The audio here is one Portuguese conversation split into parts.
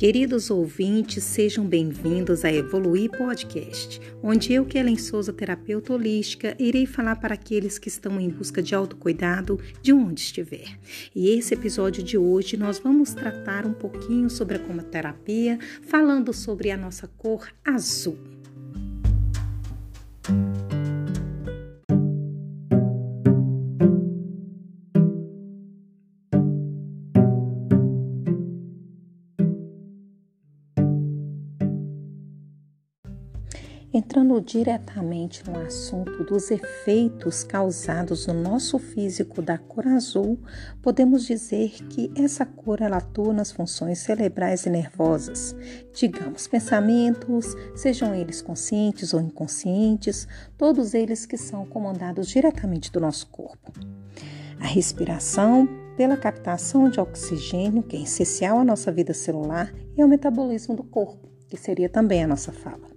Queridos ouvintes, sejam bem-vindos a Evoluir Podcast, onde eu, Kellen Souza, terapeuta holística, irei falar para aqueles que estão em busca de autocuidado de onde estiver. E esse episódio de hoje nós vamos tratar um pouquinho sobre a comoterapia, falando sobre a nossa cor azul. Entrando diretamente no assunto dos efeitos causados no nosso físico da cor azul, podemos dizer que essa cor ela atua nas funções cerebrais e nervosas, digamos, pensamentos, sejam eles conscientes ou inconscientes, todos eles que são comandados diretamente do nosso corpo. A respiração, pela captação de oxigênio, que é essencial à nossa vida celular, e ao metabolismo do corpo, que seria também a nossa fala.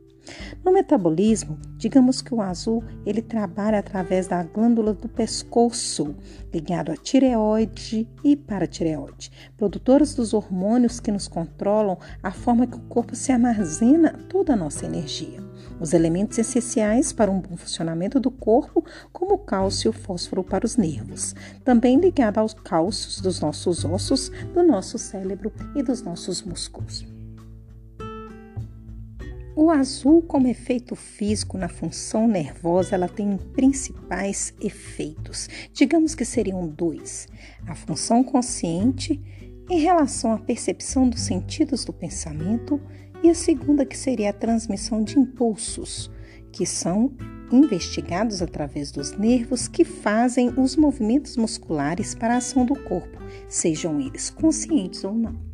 No metabolismo, digamos que o azul ele trabalha através da glândula do pescoço, ligado à tireoide e paratireoide, produtoras dos hormônios que nos controlam a forma que o corpo se armazena toda a nossa energia. Os elementos essenciais para um bom funcionamento do corpo, como o cálcio e o fósforo para os nervos, também ligado aos cálcios dos nossos ossos, do nosso cérebro e dos nossos músculos. O azul, como efeito físico na função nervosa, ela tem principais efeitos. Digamos que seriam dois: a função consciente em relação à percepção dos sentidos do pensamento e a segunda que seria a transmissão de impulsos, que são investigados através dos nervos que fazem os movimentos musculares para a ação do corpo, sejam eles conscientes ou não.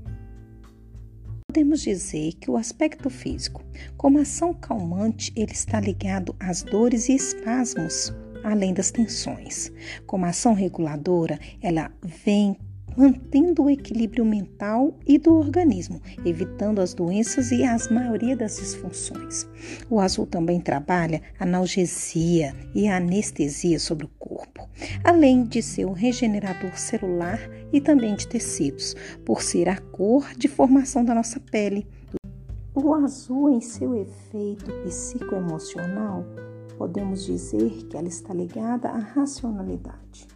Podemos dizer que o aspecto físico, como ação calmante, ele está ligado às dores e espasmos, além das tensões. Como ação reguladora, ela vem mantendo o equilíbrio mental e do organismo, evitando as doenças e a maioria das disfunções. O azul também trabalha analgesia e anestesia sobre o corpo, além de ser um regenerador celular e também de tecidos, por ser a cor de formação da nossa pele. O azul, em seu efeito psicoemocional, podemos dizer que ela está ligada à racionalidade.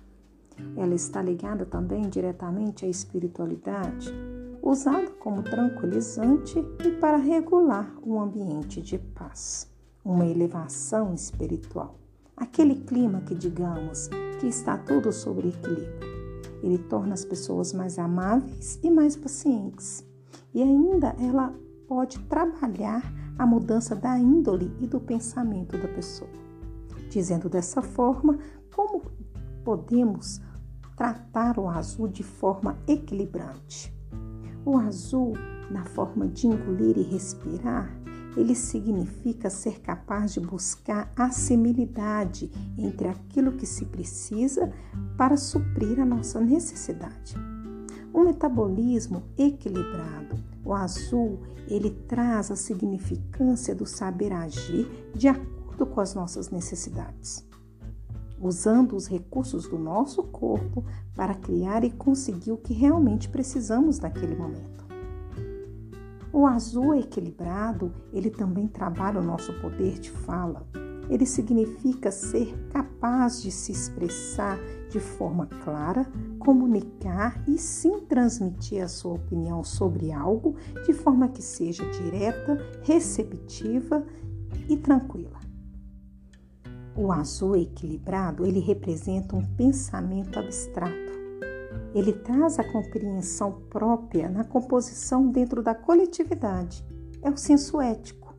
Ela está ligada também diretamente à espiritualidade, usada como tranquilizante e para regular um ambiente de paz, uma elevação espiritual. Aquele clima que digamos que está tudo sobre equilíbrio. Ele torna as pessoas mais amáveis e mais pacientes. E ainda ela pode trabalhar a mudança da índole e do pensamento da pessoa. Dizendo dessa forma, como podemos tratar o azul de forma equilibrante. O azul, na forma de engolir e respirar, ele significa ser capaz de buscar a similidade entre aquilo que se precisa para suprir a nossa necessidade. Um metabolismo equilibrado. O azul, ele traz a significância do saber agir de acordo com as nossas necessidades usando os recursos do nosso corpo para criar e conseguir o que realmente precisamos naquele momento. O azul equilibrado, ele também trabalha o nosso poder de fala. Ele significa ser capaz de se expressar de forma clara, comunicar e sim transmitir a sua opinião sobre algo de forma que seja direta, receptiva e tranquila. O azul equilibrado, ele representa um pensamento abstrato. Ele traz a compreensão própria na composição dentro da coletividade. É o senso ético.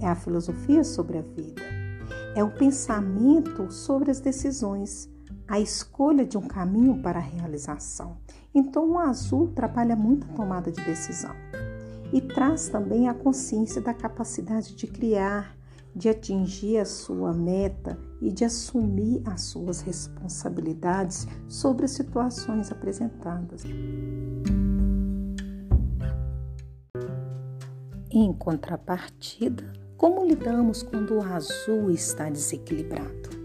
É a filosofia sobre a vida. É o pensamento sobre as decisões, a escolha de um caminho para a realização. Então, o azul trabalha muito a tomada de decisão e traz também a consciência da capacidade de criar, de atingir a sua meta e de assumir as suas responsabilidades sobre as situações apresentadas. Em contrapartida, como lidamos quando o azul está desequilibrado?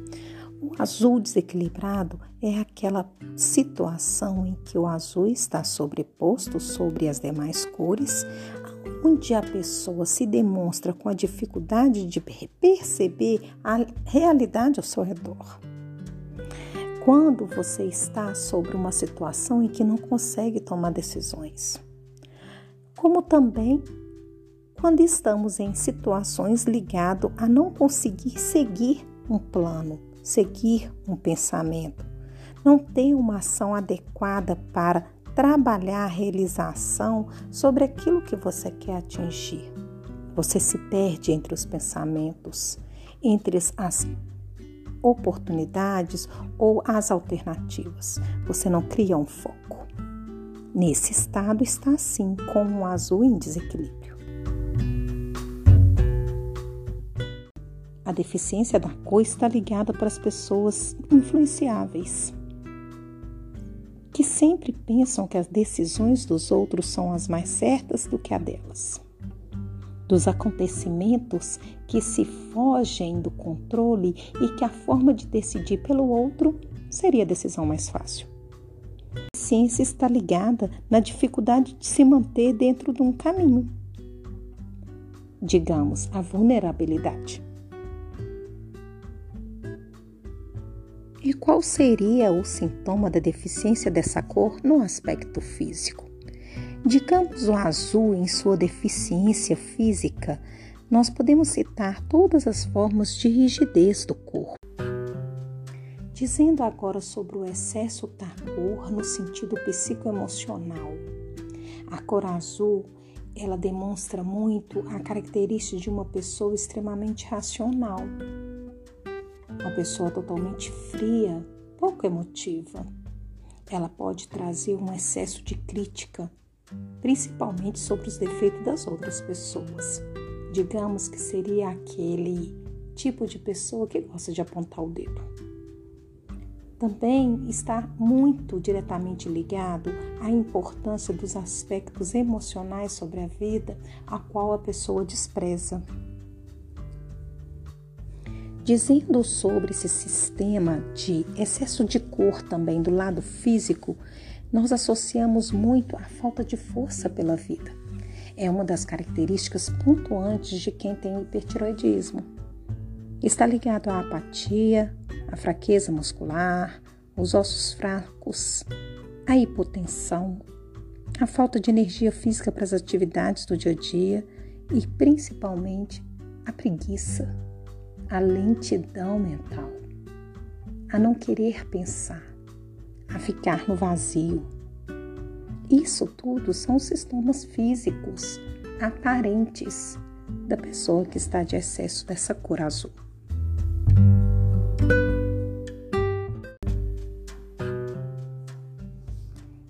O azul desequilibrado é aquela situação em que o azul está sobreposto sobre as demais cores, onde a pessoa se demonstra com a dificuldade de perceber a realidade ao seu redor. Quando você está sobre uma situação em que não consegue tomar decisões. Como também quando estamos em situações ligado a não conseguir seguir um plano, seguir um pensamento, não ter uma ação adequada para trabalhar a realização sobre aquilo que você quer atingir. Você se perde entre os pensamentos, entre as oportunidades ou as alternativas. Você não cria um foco. Nesse estado está assim, com um azul em desequilíbrio. A deficiência da cor está ligada para as pessoas influenciáveis que sempre pensam que as decisões dos outros são as mais certas do que a delas. Dos acontecimentos que se fogem do controle e que a forma de decidir pelo outro seria a decisão mais fácil. A ciência está ligada na dificuldade de se manter dentro de um caminho. Digamos, a vulnerabilidade. Qual seria o sintoma da deficiência dessa cor no aspecto físico? Digamos o azul em sua deficiência física, nós podemos citar todas as formas de rigidez do corpo. Dizendo agora sobre o excesso da cor no sentido psicoemocional. A cor azul, ela demonstra muito a característica de uma pessoa extremamente racional, uma pessoa totalmente fria, pouco emotiva. Ela pode trazer um excesso de crítica, principalmente sobre os defeitos das outras pessoas. Digamos que seria aquele tipo de pessoa que gosta de apontar o dedo. Também está muito diretamente ligado à importância dos aspectos emocionais sobre a vida, a qual a pessoa despreza. Dizendo sobre esse sistema de excesso de cor também do lado físico, nós associamos muito a falta de força pela vida. É uma das características pontuantes de quem tem hipertiroidismo. Está ligado à apatia, à fraqueza muscular, os ossos fracos, à hipotensão, à falta de energia física para as atividades do dia a dia e principalmente à preguiça a lentidão mental, a não querer pensar, a ficar no vazio. Isso tudo são sintomas físicos aparentes da pessoa que está de excesso dessa cor azul.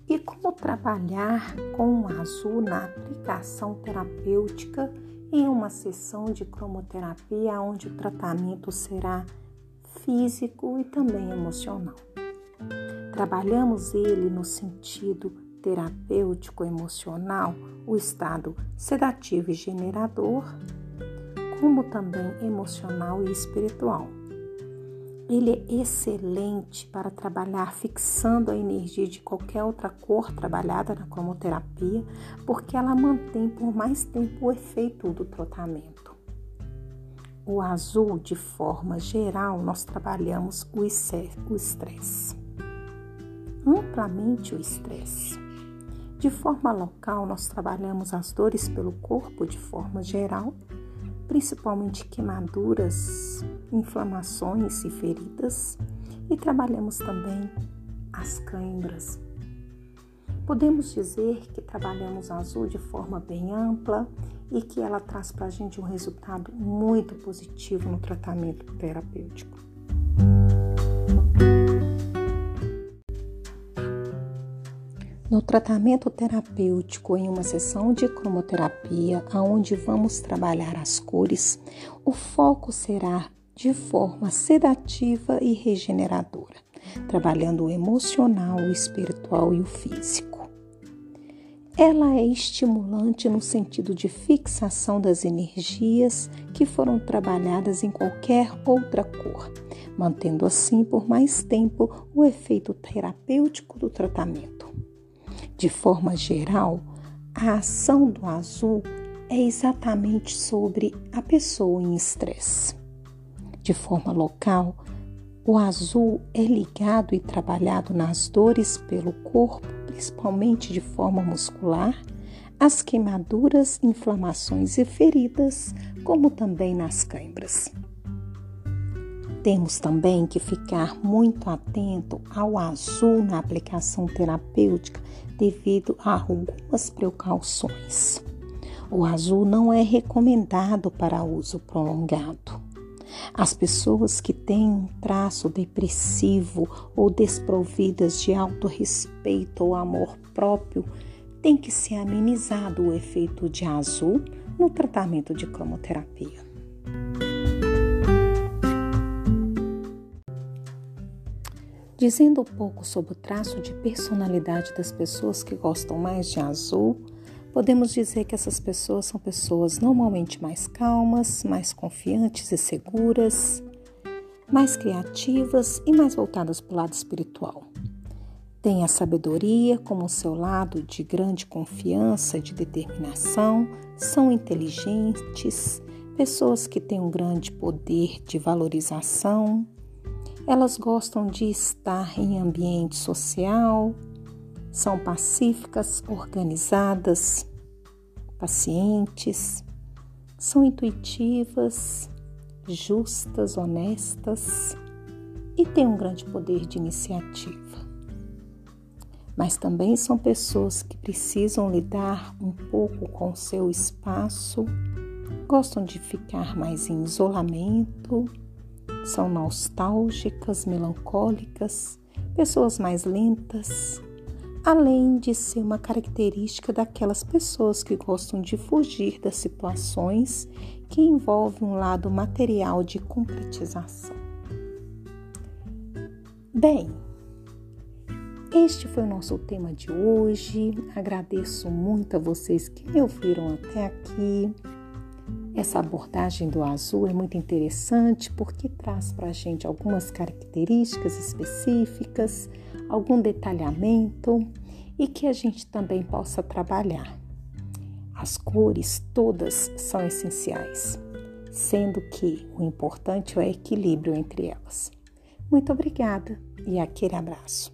E como trabalhar com o azul na aplicação terapêutica em uma sessão de cromoterapia onde o tratamento será físico e também emocional. Trabalhamos ele no sentido terapêutico emocional, o estado sedativo e generador, como também emocional e espiritual. Ele é excelente para trabalhar fixando a energia de qualquer outra cor trabalhada na cromoterapia, porque ela mantém por mais tempo o efeito do tratamento. O azul, de forma geral, nós trabalhamos o estresse. Amplamente o estresse. De forma local, nós trabalhamos as dores pelo corpo de forma geral principalmente queimaduras, inflamações e feridas, e trabalhamos também as câimbras. Podemos dizer que trabalhamos a azul de forma bem ampla e que ela traz para a gente um resultado muito positivo no tratamento terapêutico. No tratamento terapêutico, em uma sessão de cromoterapia, onde vamos trabalhar as cores, o foco será de forma sedativa e regeneradora, trabalhando o emocional, o espiritual e o físico. ela é estimulante no sentido de fixação das energias que foram trabalhadas em qualquer outra cor, mantendo assim por mais tempo o efeito terapêutico do tratamento. De forma geral, a ação do azul é exatamente sobre a pessoa em estresse. De forma local, o azul é ligado e trabalhado nas dores pelo corpo principalmente de forma muscular, as queimaduras, inflamações e feridas, como também nas câimbras. Temos também que ficar muito atento ao azul na aplicação terapêutica devido a algumas precauções. O azul não é recomendado para uso prolongado. As pessoas que têm um traço depressivo ou desprovidas de autorrespeito ou amor próprio têm que ser amenizado o efeito de azul no tratamento de cromoterapia. Dizendo um pouco sobre o traço de personalidade das pessoas que gostam mais de azul, Podemos dizer que essas pessoas são pessoas normalmente mais calmas, mais confiantes e seguras, mais criativas e mais voltadas para o lado espiritual. Têm a sabedoria como seu lado de grande confiança, de determinação, são inteligentes, pessoas que têm um grande poder de valorização. Elas gostam de estar em ambiente social, são pacíficas, organizadas, pacientes, são intuitivas, justas, honestas e têm um grande poder de iniciativa. Mas também são pessoas que precisam lidar um pouco com o seu espaço, gostam de ficar mais em isolamento, são nostálgicas, melancólicas, pessoas mais lentas, além de ser uma característica daquelas pessoas que gostam de fugir das situações que envolvem um lado material de concretização. Bem, este foi o nosso tema de hoje. Agradeço muito a vocês que me ouviram até aqui. Essa abordagem do azul é muito interessante porque traz para a gente algumas características específicas algum detalhamento e que a gente também possa trabalhar. As cores todas são essenciais, sendo que o importante é o equilíbrio entre elas. Muito obrigada e aquele abraço.